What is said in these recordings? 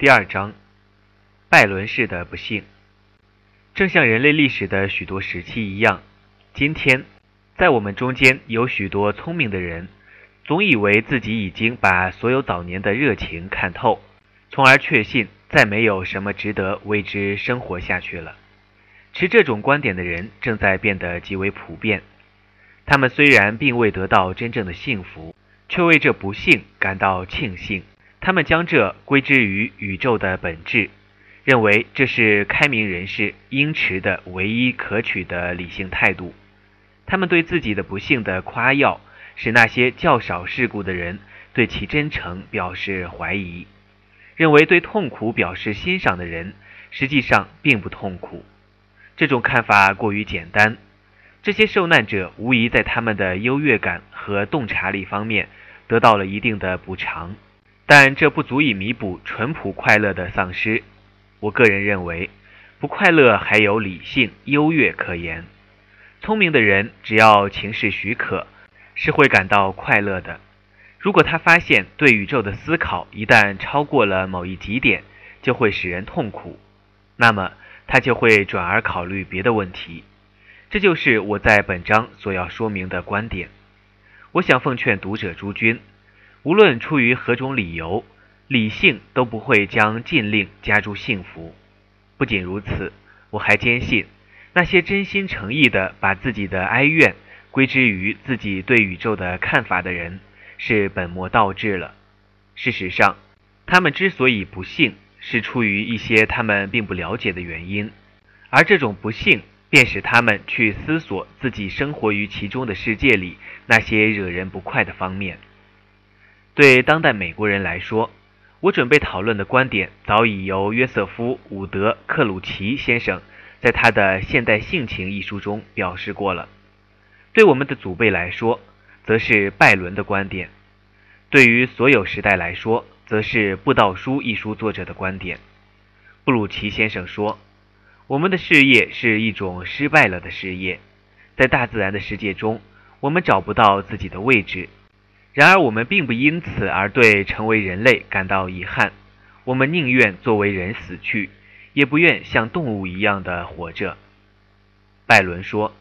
第二章，拜伦式的不幸。正像人类历史的许多时期一样，今天，在我们中间有许多聪明的人，总以为自己已经把所有早年的热情看透，从而确信再没有什么值得为之生活下去了。持这种观点的人正在变得极为普遍。他们虽然并未得到真正的幸福，却为这不幸感到庆幸。他们将这归之于宇宙的本质，认为这是开明人士应持的唯一可取的理性态度。他们对自己的不幸的夸耀，使那些较少世故的人对其真诚表示怀疑，认为对痛苦表示欣赏的人实际上并不痛苦。这种看法过于简单。这些受难者无疑在他们的优越感和洞察力方面得到了一定的补偿。但这不足以弥补淳朴快乐的丧失。我个人认为，不快乐还有理性优越可言。聪明的人只要情势许可，是会感到快乐的。如果他发现对宇宙的思考一旦超过了某一极点，就会使人痛苦，那么他就会转而考虑别的问题。这就是我在本章所要说明的观点。我想奉劝读者诸君。无论出于何种理由，理性都不会将禁令加诸幸福。不仅如此，我还坚信，那些真心诚意地把自己的哀怨归之于自己对宇宙的看法的人，是本末倒置了。事实上，他们之所以不幸，是出于一些他们并不了解的原因，而这种不幸便使他们去思索自己生活于其中的世界里那些惹人不快的方面。对当代美国人来说，我准备讨论的观点早已由约瑟夫·伍德·克鲁奇先生在他的《现代性情》一书中表示过了。对我们的祖辈来说，则是拜伦的观点；对于所有时代来说，则是《布道书》一书作者的观点。布鲁奇先生说：“我们的事业是一种失败了的事业，在大自然的世界中，我们找不到自己的位置。”然而，我们并不因此而对成为人类感到遗憾。我们宁愿作为人死去，也不愿像动物一样的活着。拜伦说：“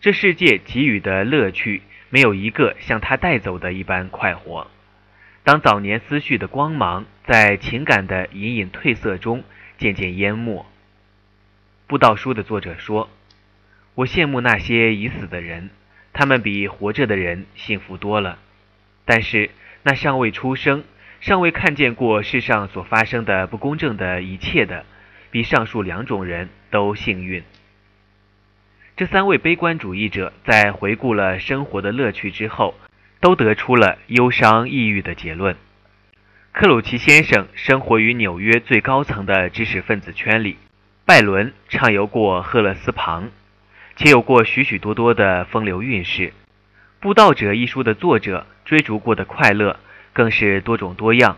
这世界给予的乐趣，没有一个像他带走的一般快活。当早年思绪的光芒在情感的隐隐褪色中渐渐淹没。”布道书的作者说：“我羡慕那些已死的人，他们比活着的人幸福多了。”但是，那尚未出生、尚未看见过世上所发生的不公正的一切的，比上述两种人都幸运。这三位悲观主义者在回顾了生活的乐趣之后，都得出了忧伤抑郁的结论。克鲁奇先生生活于纽约最高层的知识分子圈里，拜伦畅游过赫勒斯旁，且有过许许多多的风流韵事。《布道者》一书的作者。追逐过的快乐更是多种多样。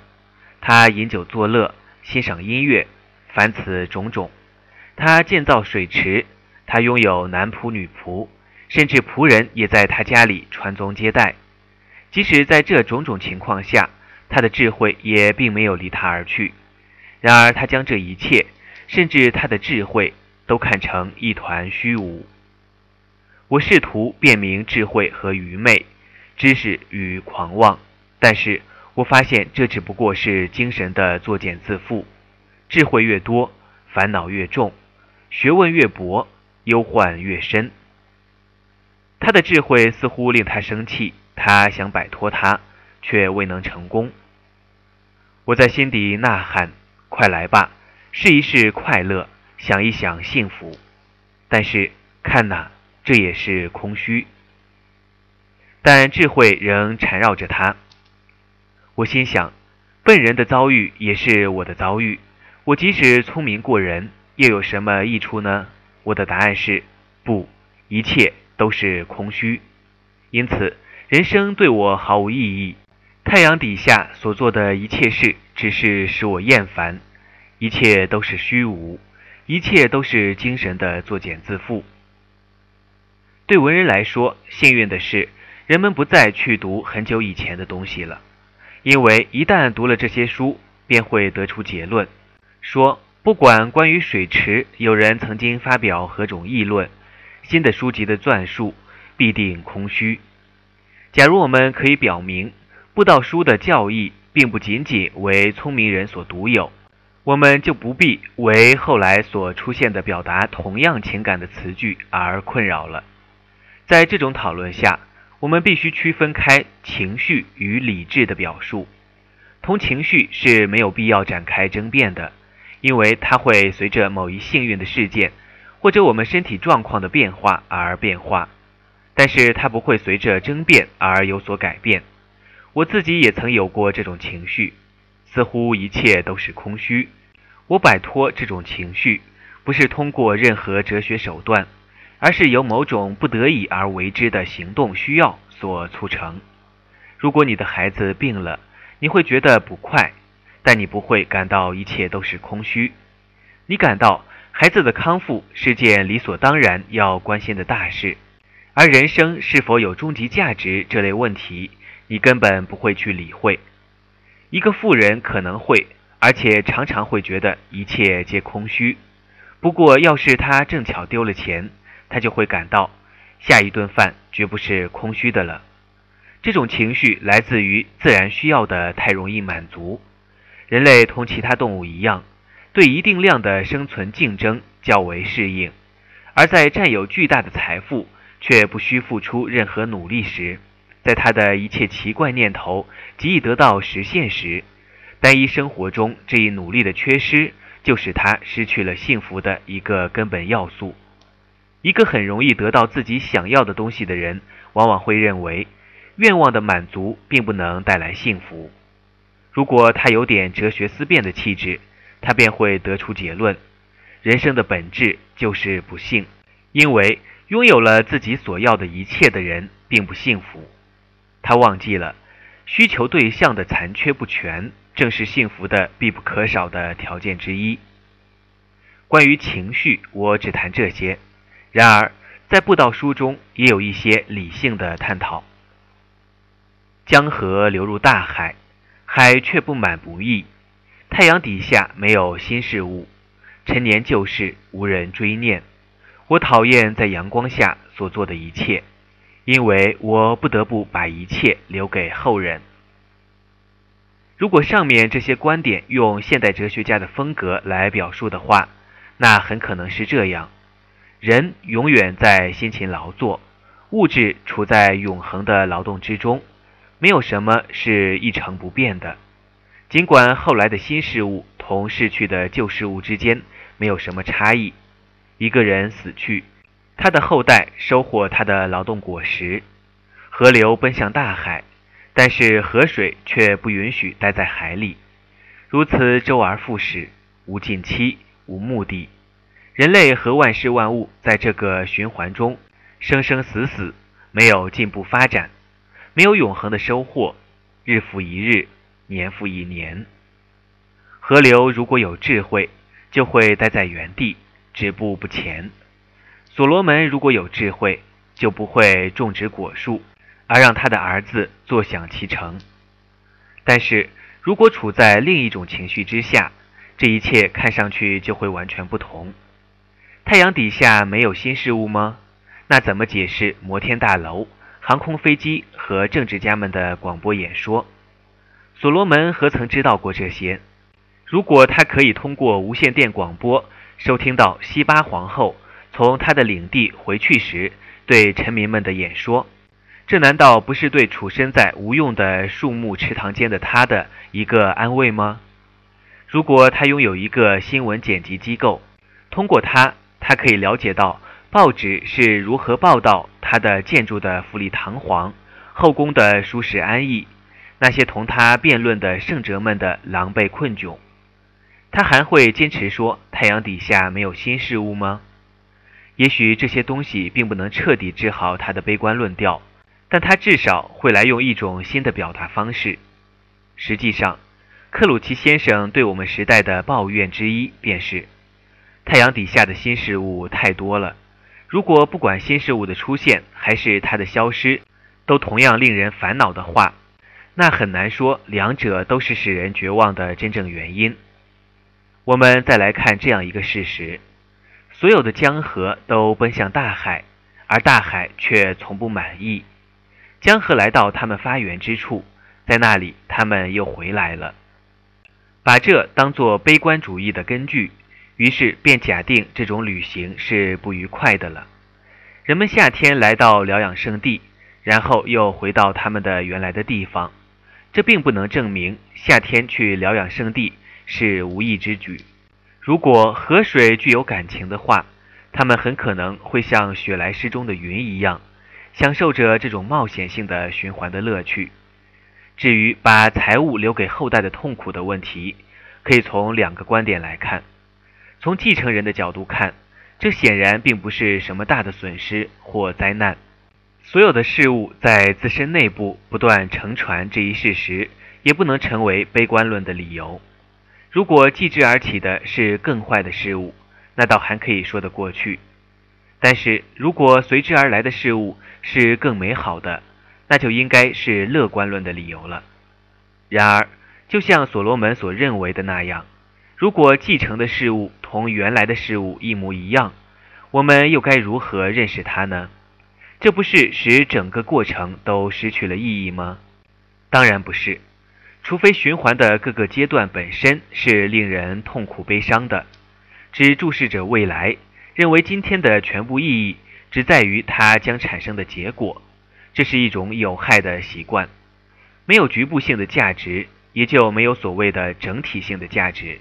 他饮酒作乐，欣赏音乐，凡此种种。他建造水池，他拥有男仆女仆，甚至仆人也在他家里传宗接代。即使在这种种情况下，他的智慧也并没有离他而去。然而，他将这一切，甚至他的智慧，都看成一团虚无。我试图辨明智慧和愚昧。知识与狂妄，但是我发现这只不过是精神的作茧自缚。智慧越多，烦恼越重；学问越博，忧患越深。他的智慧似乎令他生气，他想摆脱他，却未能成功。我在心底呐喊：“快来吧，试一试快乐，想一想幸福。”但是看呐，这也是空虚。但智慧仍缠绕着他。我心想，笨人的遭遇也是我的遭遇。我即使聪明过人，又有什么益处呢？我的答案是不，一切都是空虚。因此，人生对我毫无意义。太阳底下所做的一切事，只是使我厌烦。一切都是虚无，一切都是精神的作茧自缚。对文人来说，幸运的是。人们不再去读很久以前的东西了，因为一旦读了这些书，便会得出结论，说不管关于水池有人曾经发表何种议论，新的书籍的撰述必定空虚。假如我们可以表明布道书的教义并不仅仅为聪明人所独有，我们就不必为后来所出现的表达同样情感的词句而困扰了。在这种讨论下，我们必须区分开情绪与理智的表述。同情绪是没有必要展开争辩的，因为它会随着某一幸运的事件或者我们身体状况的变化而变化，但是它不会随着争辩而有所改变。我自己也曾有过这种情绪，似乎一切都是空虚。我摆脱这种情绪，不是通过任何哲学手段，而是由某种不得已而为之的行动需要所促成。如果你的孩子病了，你会觉得不快，但你不会感到一切都是空虚。你感到孩子的康复是件理所当然要关心的大事，而人生是否有终极价值这类问题，你根本不会去理会。一个富人可能会，而且常常会觉得一切皆空虚。不过，要是他正巧丢了钱，他就会感到下一顿饭绝不是空虚的了。这种情绪来自于自然需要的太容易满足。人类同其他动物一样，对一定量的生存竞争较为适应，而在占有巨大的财富却不需付出任何努力时，在他的一切奇怪念头极易得到实现时，单一生活中这一努力的缺失，就使他失去了幸福的一个根本要素。一个很容易得到自己想要的东西的人，往往会认为。愿望的满足并不能带来幸福。如果他有点哲学思辨的气质，他便会得出结论：人生的本质就是不幸，因为拥有了自己所要的一切的人并不幸福。他忘记了，需求对象的残缺不全，正是幸福的必不可少的条件之一。关于情绪，我只谈这些。然而，在布道书中也有一些理性的探讨。江河流入大海，海却不满不溢。太阳底下没有新事物，陈年旧事无人追念。我讨厌在阳光下所做的一切，因为我不得不把一切留给后人。如果上面这些观点用现代哲学家的风格来表述的话，那很可能是这样：人永远在辛勤劳作，物质处在永恒的劳动之中。没有什么是一成不变的，尽管后来的新事物同逝去的旧事物之间没有什么差异。一个人死去，他的后代收获他的劳动果实。河流奔向大海，但是河水却不允许待在海里。如此周而复始，无尽期，无目的。人类和万事万物在这个循环中生生死死，没有进步发展。没有永恒的收获，日复一日，年复一年。河流如果有智慧，就会待在原地，止步不前。所罗门如果有智慧，就不会种植果树，而让他的儿子坐享其成。但是如果处在另一种情绪之下，这一切看上去就会完全不同。太阳底下没有新事物吗？那怎么解释摩天大楼？航空飞机和政治家们的广播演说，所罗门何曾知道过这些？如果他可以通过无线电广播收听到西巴皇后从他的领地回去时对臣民们的演说，这难道不是对处身在无用的树木池塘间的他的一个安慰吗？如果他拥有一个新闻剪辑机构，通过它，他可以了解到。报纸是如何报道他的建筑的富丽堂皇，后宫的舒适安逸，那些同他辩论的圣哲们的狼狈困窘？他还会坚持说太阳底下没有新事物吗？也许这些东西并不能彻底治好他的悲观论调，但他至少会来用一种新的表达方式。实际上，克鲁奇先生对我们时代的抱怨之一便是：太阳底下的新事物太多了。如果不管新事物的出现还是它的消失，都同样令人烦恼的话，那很难说两者都是使人绝望的真正原因。我们再来看这样一个事实：所有的江河都奔向大海，而大海却从不满意。江河来到他们发源之处，在那里他们又回来了。把这当作悲观主义的根据，于是便假定这种旅行是不愉快的了。人们夏天来到疗养圣地，然后又回到他们的原来的地方，这并不能证明夏天去疗养圣地是无意之举。如果河水具有感情的话，他们很可能会像雪莱诗中的云一样。享受着这种冒险性的循环的乐趣。至于把财物留给后代的痛苦的问题，可以从两个观点来看。从继承人的角度看，这显然并不是什么大的损失或灾难。所有的事物在自身内部不断承传这一事实，也不能成为悲观论的理由。如果继之而起的是更坏的事物，那倒还可以说得过去。但是如果随之而来的事物是更美好的，那就应该是乐观论的理由了。然而，就像所罗门所认为的那样，如果继承的事物同原来的事物一模一样，我们又该如何认识它呢？这不是使整个过程都失去了意义吗？当然不是，除非循环的各个阶段本身是令人痛苦悲伤的，只注视着未来。认为今天的全部意义只在于它将产生的结果，这是一种有害的习惯。没有局部性的价值，也就没有所谓的整体性的价值。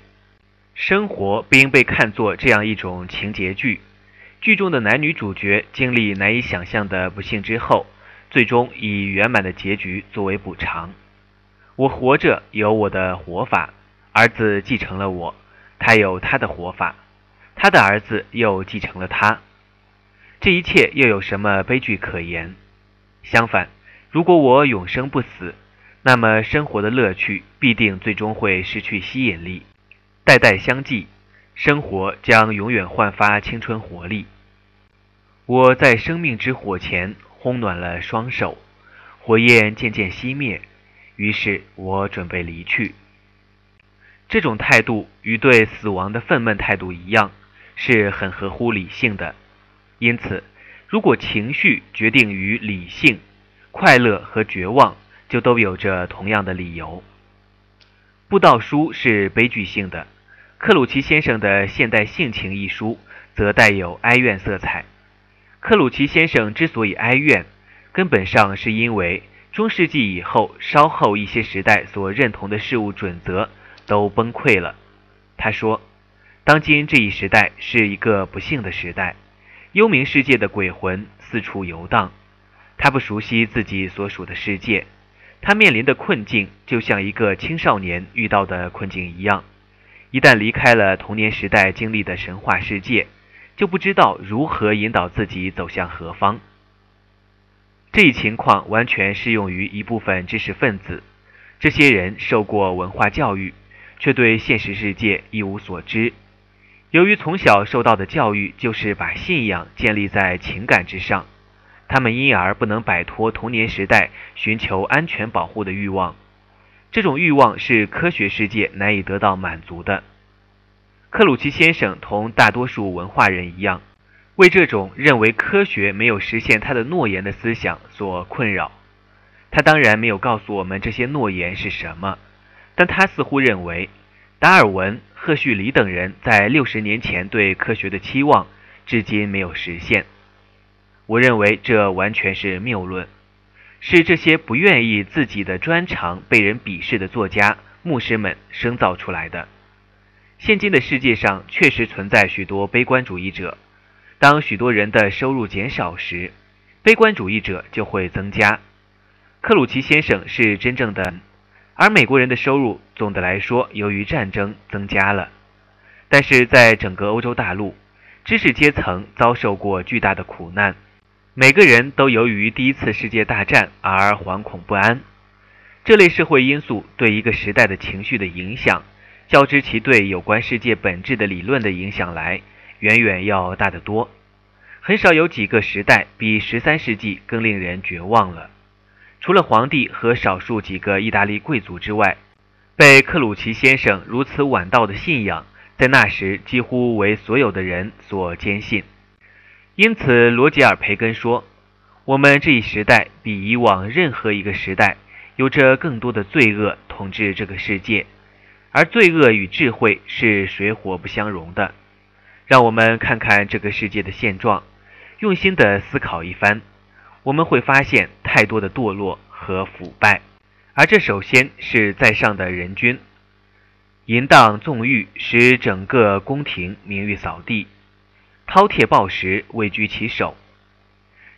生活不应被看作这样一种情节剧，剧中的男女主角经历难以想象的不幸之后，最终以圆满的结局作为补偿。我活着有我的活法，儿子继承了我，他有他的活法。他的儿子又继承了他，这一切又有什么悲剧可言？相反，如果我永生不死，那么生活的乐趣必定最终会失去吸引力。代代相继，生活将永远焕发青春活力。我在生命之火前烘暖了双手，火焰渐渐熄灭，于是我准备离去。这种态度与对死亡的愤懑态度一样。是很合乎理性的，因此，如果情绪决定于理性，快乐和绝望就都有着同样的理由。布道书是悲剧性的，克鲁奇先生的《现代性情》一书则带有哀怨色彩。克鲁奇先生之所以哀怨，根本上是因为中世纪以后稍后一些时代所认同的事物准则都崩溃了。他说。当今这一时代是一个不幸的时代，幽冥世界的鬼魂四处游荡，他不熟悉自己所属的世界，他面临的困境就像一个青少年遇到的困境一样，一旦离开了童年时代经历的神话世界，就不知道如何引导自己走向何方。这一情况完全适用于一部分知识分子，这些人受过文化教育，却对现实世界一无所知。由于从小受到的教育就是把信仰建立在情感之上，他们因而不能摆脱童年时代寻求安全保护的欲望。这种欲望是科学世界难以得到满足的。克鲁奇先生同大多数文化人一样，为这种认为科学没有实现他的诺言的思想所困扰。他当然没有告诉我们这些诺言是什么，但他似乎认为达尔文。赫胥黎等人在六十年前对科学的期望，至今没有实现。我认为这完全是谬论，是这些不愿意自己的专长被人鄙视的作家、牧师们生造出来的。现今的世界上确实存在许多悲观主义者。当许多人的收入减少时，悲观主义者就会增加。克鲁奇先生是真正的。而美国人的收入总的来说由于战争增加了，但是在整个欧洲大陆，知识阶层遭受过巨大的苦难，每个人都由于第一次世界大战而惶恐不安。这类社会因素对一个时代的情绪的影响，较之其对有关世界本质的理论的影响来，远远要大得多。很少有几个时代比十三世纪更令人绝望了。除了皇帝和少数几个意大利贵族之外，被克鲁奇先生如此晚到的信仰，在那时几乎为所有的人所坚信。因此，罗杰尔·培根说：“我们这一时代比以往任何一个时代，有着更多的罪恶统治这个世界，而罪恶与智慧是水火不相容的。让我们看看这个世界的现状，用心地思考一番。”我们会发现太多的堕落和腐败，而这首先是在上的人君淫荡纵欲，使整个宫廷名誉扫地，饕餮暴食，位居其首。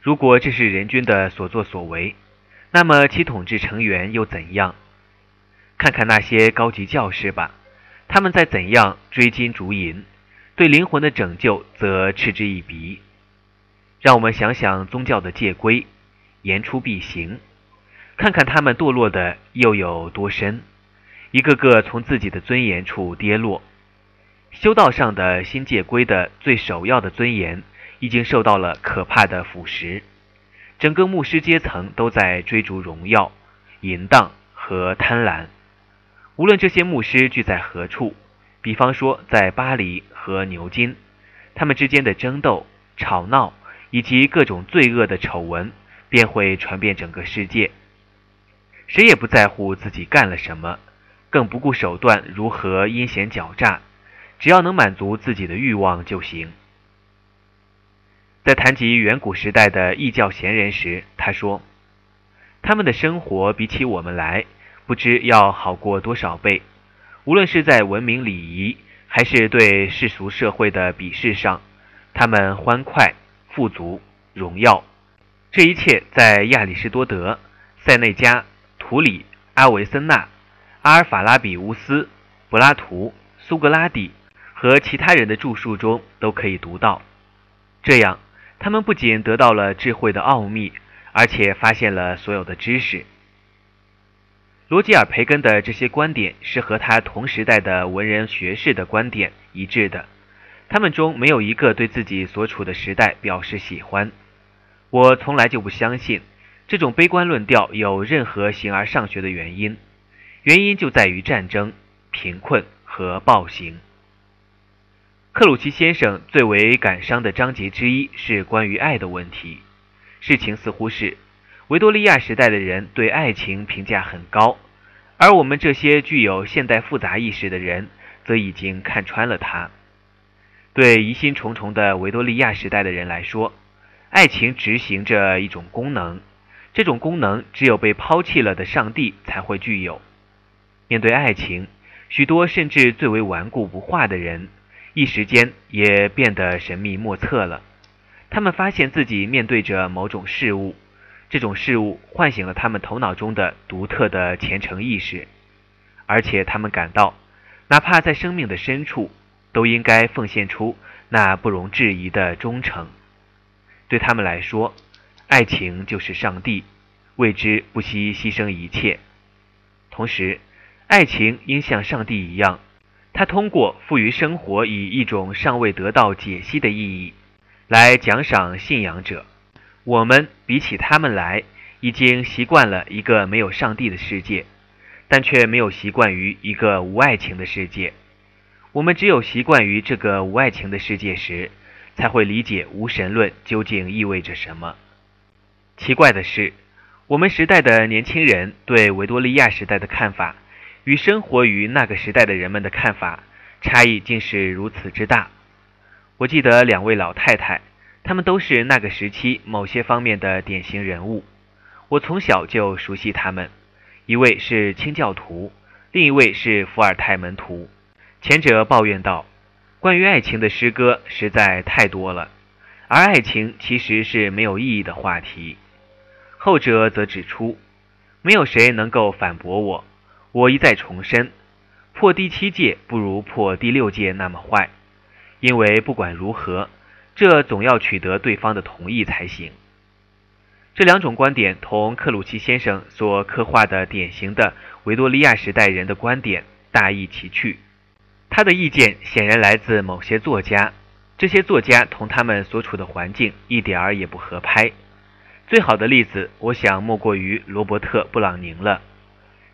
如果这是人君的所作所为，那么其统治成员又怎样？看看那些高级教士吧，他们在怎样追金逐银，对灵魂的拯救则嗤之以鼻。让我们想想宗教的戒规，言出必行，看看他们堕落的又有多深，一个个从自己的尊严处跌落。修道上的新戒规的最首要的尊严，已经受到了可怕的腐蚀。整个牧师阶层都在追逐荣耀、淫荡和贪婪。无论这些牧师聚在何处，比方说在巴黎和牛津，他们之间的争斗、吵闹。以及各种罪恶的丑闻便会传遍整个世界。谁也不在乎自己干了什么，更不顾手段如何阴险狡诈，只要能满足自己的欲望就行。在谈及远古时代的异教贤人时，他说：“他们的生活比起我们来，不知要好过多少倍。无论是在文明礼仪，还是对世俗社会的鄙视上，他们欢快。”富足、荣耀，这一切在亚里士多德、塞内加、图里、阿维森纳、阿尔法拉比乌斯、柏拉图、苏格拉底和其他人的著述中都可以读到。这样，他们不仅得到了智慧的奥秘，而且发现了所有的知识。罗吉尔·培根的这些观点是和他同时代的文人学士的观点一致的。他们中没有一个对自己所处的时代表示喜欢。我从来就不相信这种悲观论调有任何形而上学的原因，原因就在于战争、贫困和暴行。克鲁奇先生最为感伤的章节之一是关于爱的问题。事情似乎是维多利亚时代的人对爱情评价很高，而我们这些具有现代复杂意识的人则已经看穿了它。对疑心重重的维多利亚时代的人来说，爱情执行着一种功能，这种功能只有被抛弃了的上帝才会具有。面对爱情，许多甚至最为顽固不化的人，一时间也变得神秘莫测了。他们发现自己面对着某种事物，这种事物唤醒了他们头脑中的独特的虔诚意识，而且他们感到，哪怕在生命的深处。都应该奉献出那不容置疑的忠诚。对他们来说，爱情就是上帝，为之不惜牺牲一切。同时，爱情应像上帝一样，他通过赋予生活以一种尚未得到解析的意义，来奖赏信仰者。我们比起他们来，已经习惯了一个没有上帝的世界，但却没有习惯于一个无爱情的世界。我们只有习惯于这个无爱情的世界时，才会理解无神论究竟意味着什么。奇怪的是，我们时代的年轻人对维多利亚时代的看法，与生活于那个时代的人们的看法差异竟是如此之大。我记得两位老太太，她们都是那个时期某些方面的典型人物。我从小就熟悉她们，一位是清教徒，另一位是伏尔泰门徒。前者抱怨道：“关于爱情的诗歌实在太多了，而爱情其实是没有意义的话题。”后者则指出：“没有谁能够反驳我。我一再重申，破第七戒不如破第六戒那么坏，因为不管如何，这总要取得对方的同意才行。”这两种观点同克鲁奇先生所刻画的典型的维多利亚时代人的观点大异其趣。他的意见显然来自某些作家，这些作家同他们所处的环境一点儿也不合拍。最好的例子，我想莫过于罗伯特·布朗宁了。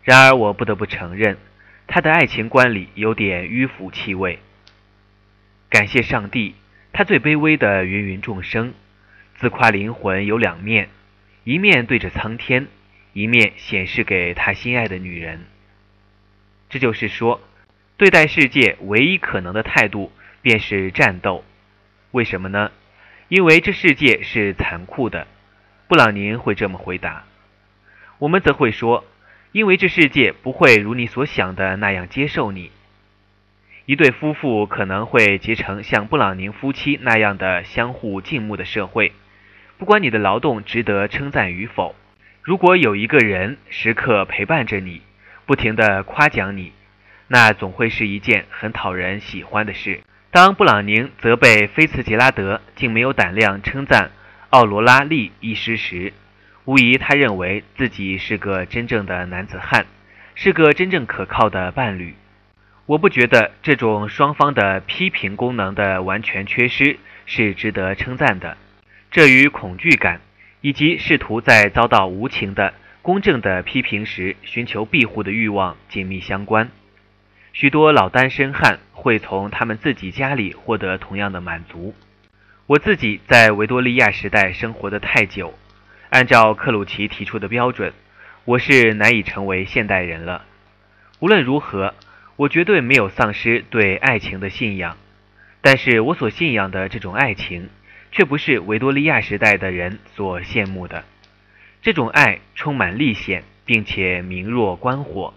然而，我不得不承认，他的爱情观里有点迂腐气味。感谢上帝，他最卑微的芸芸众生，自夸灵魂有两面，一面对着苍天，一面显示给他心爱的女人。这就是说，对待世界唯一可能的态度便是战斗。为什么呢？因为这世界是残酷的。布朗宁会这么回答。我们则会说，因为这世界不会如你所想的那样接受你。一对夫妇可能会结成像布朗宁夫妻那样的相互敬慕的社会，不管你的劳动值得称赞与否。如果有一个人时刻陪伴着你，不停地夸奖你，那总会是一件很讨人喜欢的事。当布朗宁责备菲茨杰拉德竟没有胆量称赞奥罗拉利一诗时，无疑他认为自己是个真正的男子汉，是个真正可靠的伴侣。我不觉得这种双方的批评功能的完全缺失是值得称赞的。这与恐惧感以及试图在遭到无情的、公正的批评时寻求庇护的欲望紧密相关。许多老单身汉会从他们自己家里获得同样的满足。我自己在维多利亚时代生活的太久，按照克鲁奇提出的标准，我是难以成为现代人了。无论如何，我绝对没有丧失对爱情的信仰，但是我所信仰的这种爱情，却不是维多利亚时代的人所羡慕的。这种爱充满历险，并且明若观火。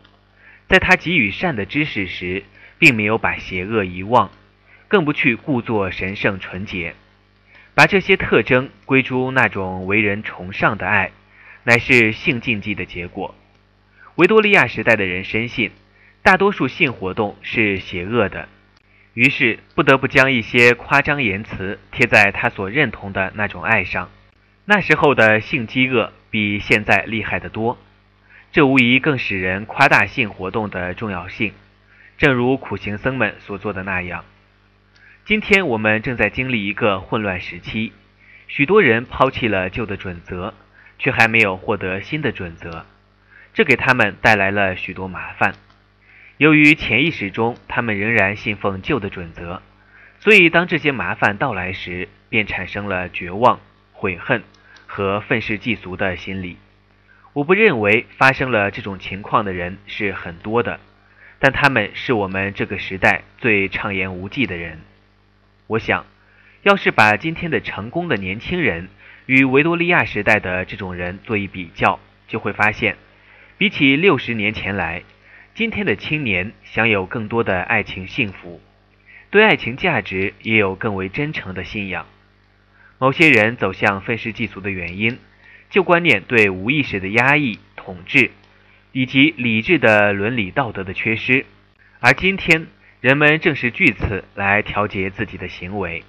在他给予善的知识时，并没有把邪恶遗忘，更不去故作神圣纯洁，把这些特征归诸那种为人崇尚的爱，乃是性禁忌的结果。维多利亚时代的人深信，大多数性活动是邪恶的，于是不得不将一些夸张言辞贴在他所认同的那种爱上。那时候的性饥饿比现在厉害得多。这无疑更使人夸大性活动的重要性，正如苦行僧们所做的那样。今天我们正在经历一个混乱时期，许多人抛弃了旧的准则，却还没有获得新的准则，这给他们带来了许多麻烦。由于潜意识中他们仍然信奉旧的准则，所以当这些麻烦到来时，便产生了绝望、悔恨和愤世嫉俗的心理。我不认为发生了这种情况的人是很多的，但他们是我们这个时代最畅言无忌的人。我想，要是把今天的成功的年轻人与维多利亚时代的这种人做一比较，就会发现，比起六十年前来，今天的青年享有更多的爱情幸福，对爱情价值也有更为真诚的信仰。某些人走向愤世嫉俗的原因。旧观念对无意识的压抑、统治，以及理智的伦理道德的缺失，而今天人们正是据此来调节自己的行为。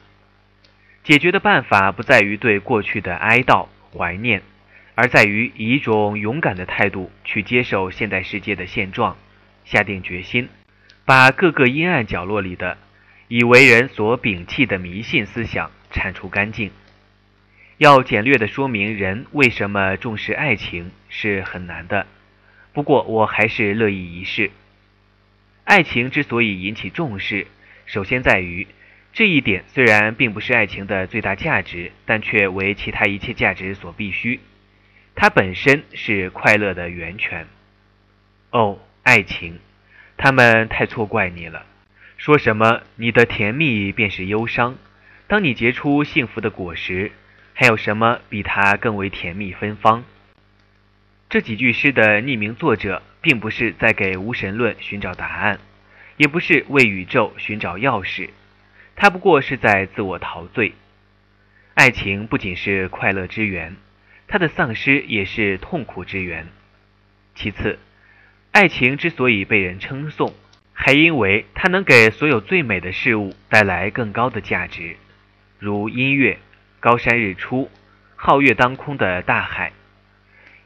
解决的办法不在于对过去的哀悼、怀念，而在于以一种勇敢的态度去接受现代世界的现状，下定决心，把各个阴暗角落里的已为人所摒弃的迷信思想铲除干净。要简略地说明人为什么重视爱情是很难的，不过我还是乐意一试。爱情之所以引起重视，首先在于这一点虽然并不是爱情的最大价值，但却为其他一切价值所必须。它本身是快乐的源泉。哦，爱情，他们太错怪你了。说什么你的甜蜜便是忧伤，当你结出幸福的果实。还有什么比它更为甜蜜芬芳？这几句诗的匿名作者并不是在给无神论寻找答案，也不是为宇宙寻找钥匙，他不过是在自我陶醉。爱情不仅是快乐之源，它的丧失也是痛苦之源。其次，爱情之所以被人称颂，还因为它能给所有最美的事物带来更高的价值，如音乐。高山日出，皓月当空的大海，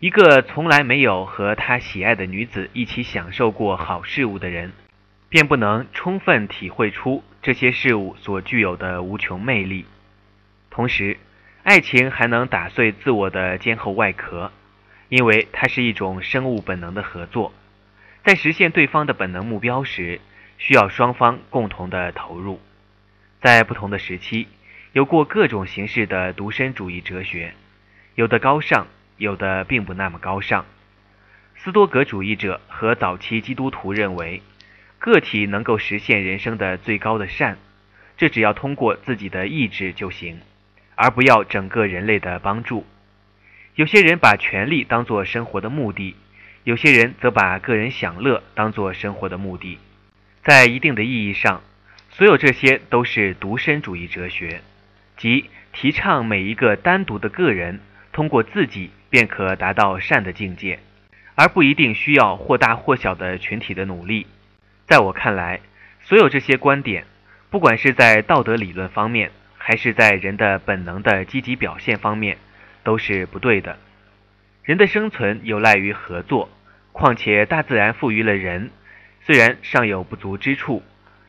一个从来没有和他喜爱的女子一起享受过好事物的人，便不能充分体会出这些事物所具有的无穷魅力。同时，爱情还能打碎自我的坚厚外壳，因为它是一种生物本能的合作，在实现对方的本能目标时，需要双方共同的投入。在不同的时期，有过各种形式的独身主义哲学，有的高尚，有的并不那么高尚。斯多格主义者和早期基督徒认为，个体能够实现人生的最高的善，这只要通过自己的意志就行。而不要整个人类的帮助。有些人把权力当作生活的目的，有些人则把个人享乐当作生活的目的。在一定的意义上，所有这些都是独身主义哲学，即提倡每一个单独的个人通过自己便可达到善的境界，而不一定需要或大或小的群体的努力。在我看来，所有这些观点，不管是在道德理论方面，还是在人的本能的积极表现方面，都是不对的。人的生存有赖于合作，况且大自然赋予了人，虽然尚有不足之处，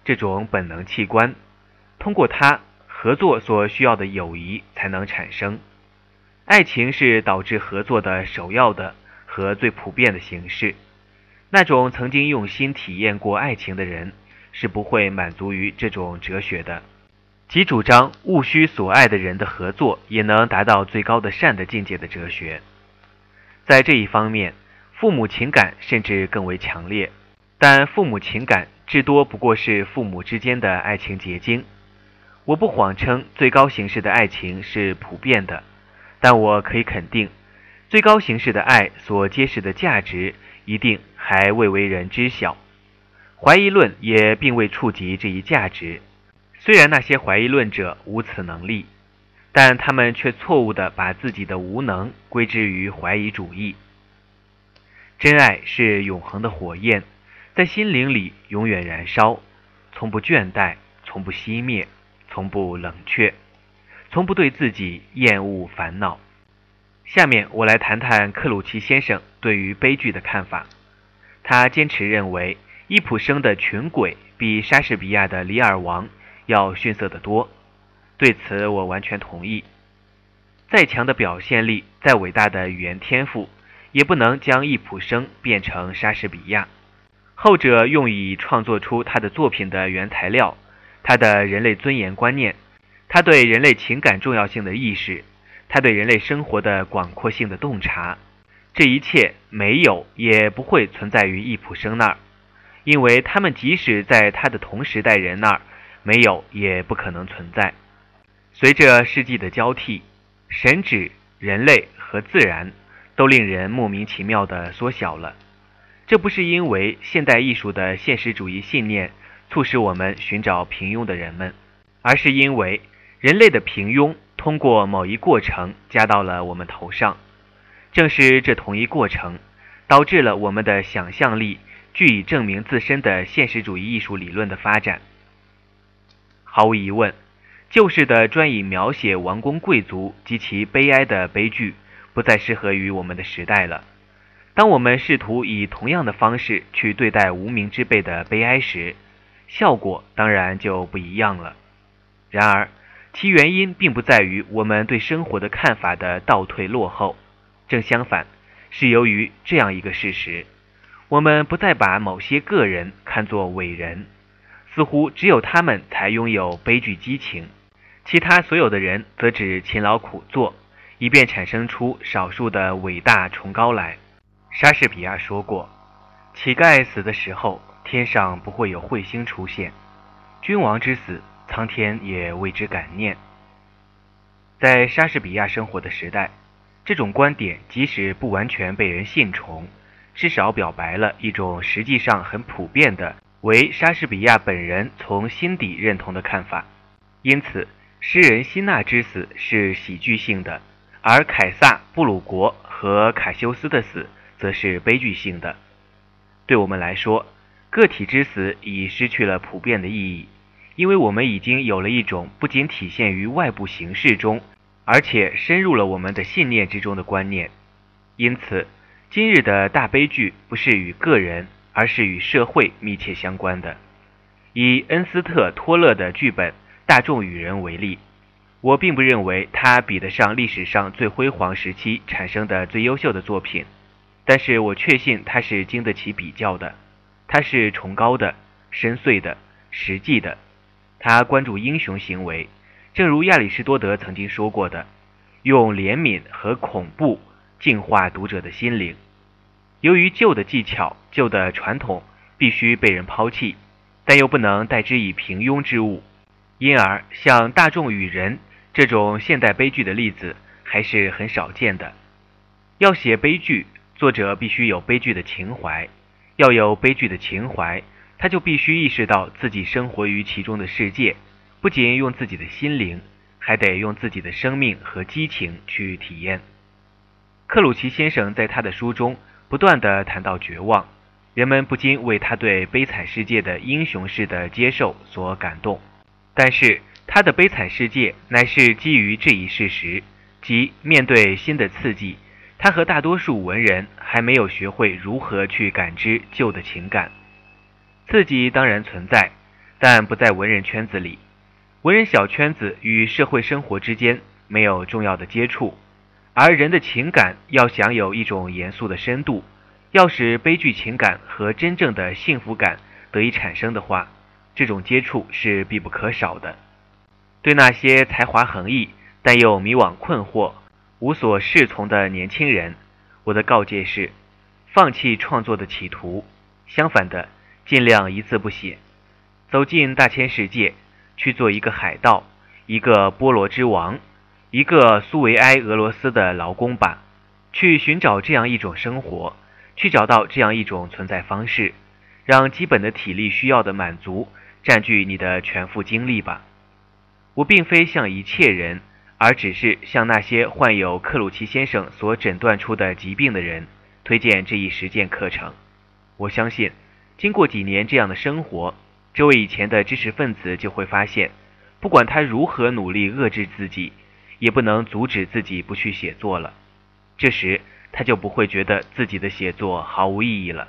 这种本能器官，通过它合作所需要的友谊才能产生。爱情是导致合作的首要的和最普遍的形式。那种曾经用心体验过爱情的人，是不会满足于这种哲学的。即主张勿需所爱的人的合作也能达到最高的善的境界的哲学，在这一方面，父母情感甚至更为强烈。但父母情感至多不过是父母之间的爱情结晶。我不谎称最高形式的爱情是普遍的，但我可以肯定，最高形式的爱所揭示的价值一定还未为人知晓。怀疑论也并未触及这一价值。虽然那些怀疑论者无此能力，但他们却错误地把自己的无能归之于怀疑主义。真爱是永恒的火焰，在心灵里永远燃烧，从不倦怠，从不熄灭，从不冷却，从不对自己厌恶烦恼。下面我来谈谈克鲁奇先生对于悲剧的看法。他坚持认为，伊普生的群鬼比莎士比亚的《李尔王》。要逊色得多，对此我完全同意。再强的表现力，再伟大的语言天赋，也不能将易卜生变成莎士比亚。后者用以创作出他的作品的原材料，他的人类尊严观念，他对人类情感重要性的意识，他对人类生活的广阔性的洞察，这一切没有也不会存在于易卜生那儿，因为他们即使在他的同时代人那儿。没有，也不可能存在。随着世纪的交替，神指、人类和自然都令人莫名其妙地缩小了。这不是因为现代艺术的现实主义信念促使我们寻找平庸的人们，而是因为人类的平庸通过某一过程加到了我们头上。正是这同一过程，导致了我们的想象力据以证明自身的现实主义艺术理论的发展。毫无疑问，旧式的专以描写王公贵族及其悲哀的悲剧，不再适合于我们的时代了。当我们试图以同样的方式去对待无名之辈的悲哀时，效果当然就不一样了。然而，其原因并不在于我们对生活的看法的倒退落后，正相反，是由于这样一个事实：我们不再把某些个人看作伟人。似乎只有他们才拥有悲剧激情，其他所有的人则只勤劳苦做，以便产生出少数的伟大崇高来。莎士比亚说过：“乞丐死的时候，天上不会有彗星出现；君王之死，苍天也为之感念。”在莎士比亚生活的时代，这种观点即使不完全被人信从，至少表白了一种实际上很普遍的。为莎士比亚本人从心底认同的看法，因此诗人希纳之死是喜剧性的，而凯撒、布鲁国和卡修斯的死则是悲剧性的。对我们来说，个体之死已失去了普遍的意义，因为我们已经有了一种不仅体现于外部形式中，而且深入了我们的信念之中的观念。因此，今日的大悲剧不是与个人。而是与社会密切相关的。以恩斯特·托勒的剧本《大众与人》为例，我并不认为它比得上历史上最辉煌时期产生的最优秀的作品，但是我确信它是经得起比较的。它是崇高的、深邃的、实际的。他关注英雄行为，正如亚里士多德曾经说过的：“用怜悯和恐怖净化读者的心灵。”由于旧的技巧、旧的传统必须被人抛弃，但又不能代之以平庸之物，因而像大众与人这种现代悲剧的例子还是很少见的。要写悲剧，作者必须有悲剧的情怀。要有悲剧的情怀，他就必须意识到自己生活于其中的世界，不仅用自己的心灵，还得用自己的生命和激情去体验。克鲁奇先生在他的书中。不断地谈到绝望，人们不禁为他对悲惨世界的英雄式的接受所感动。但是，他的悲惨世界乃是基于这一事实：即面对新的刺激，他和大多数文人还没有学会如何去感知旧的情感。刺激当然存在，但不在文人圈子里。文人小圈子与社会生活之间没有重要的接触。而人的情感要想有一种严肃的深度，要使悲剧情感和真正的幸福感得以产生的话，这种接触是必不可少的。对那些才华横溢但又迷惘困惑、无所适从的年轻人，我的告诫是：放弃创作的企图，相反的，尽量一字不写，走进大千世界，去做一个海盗，一个波罗之王。一个苏维埃俄罗斯的劳工吧，去寻找这样一种生活，去找到这样一种存在方式，让基本的体力需要的满足占据你的全副精力吧。我并非向一切人，而只是向那些患有克鲁奇先生所诊断出的疾病的人推荐这一实践课程。我相信，经过几年这样的生活，这位以前的知识分子就会发现，不管他如何努力遏制自己。也不能阻止自己不去写作了，这时他就不会觉得自己的写作毫无意义了。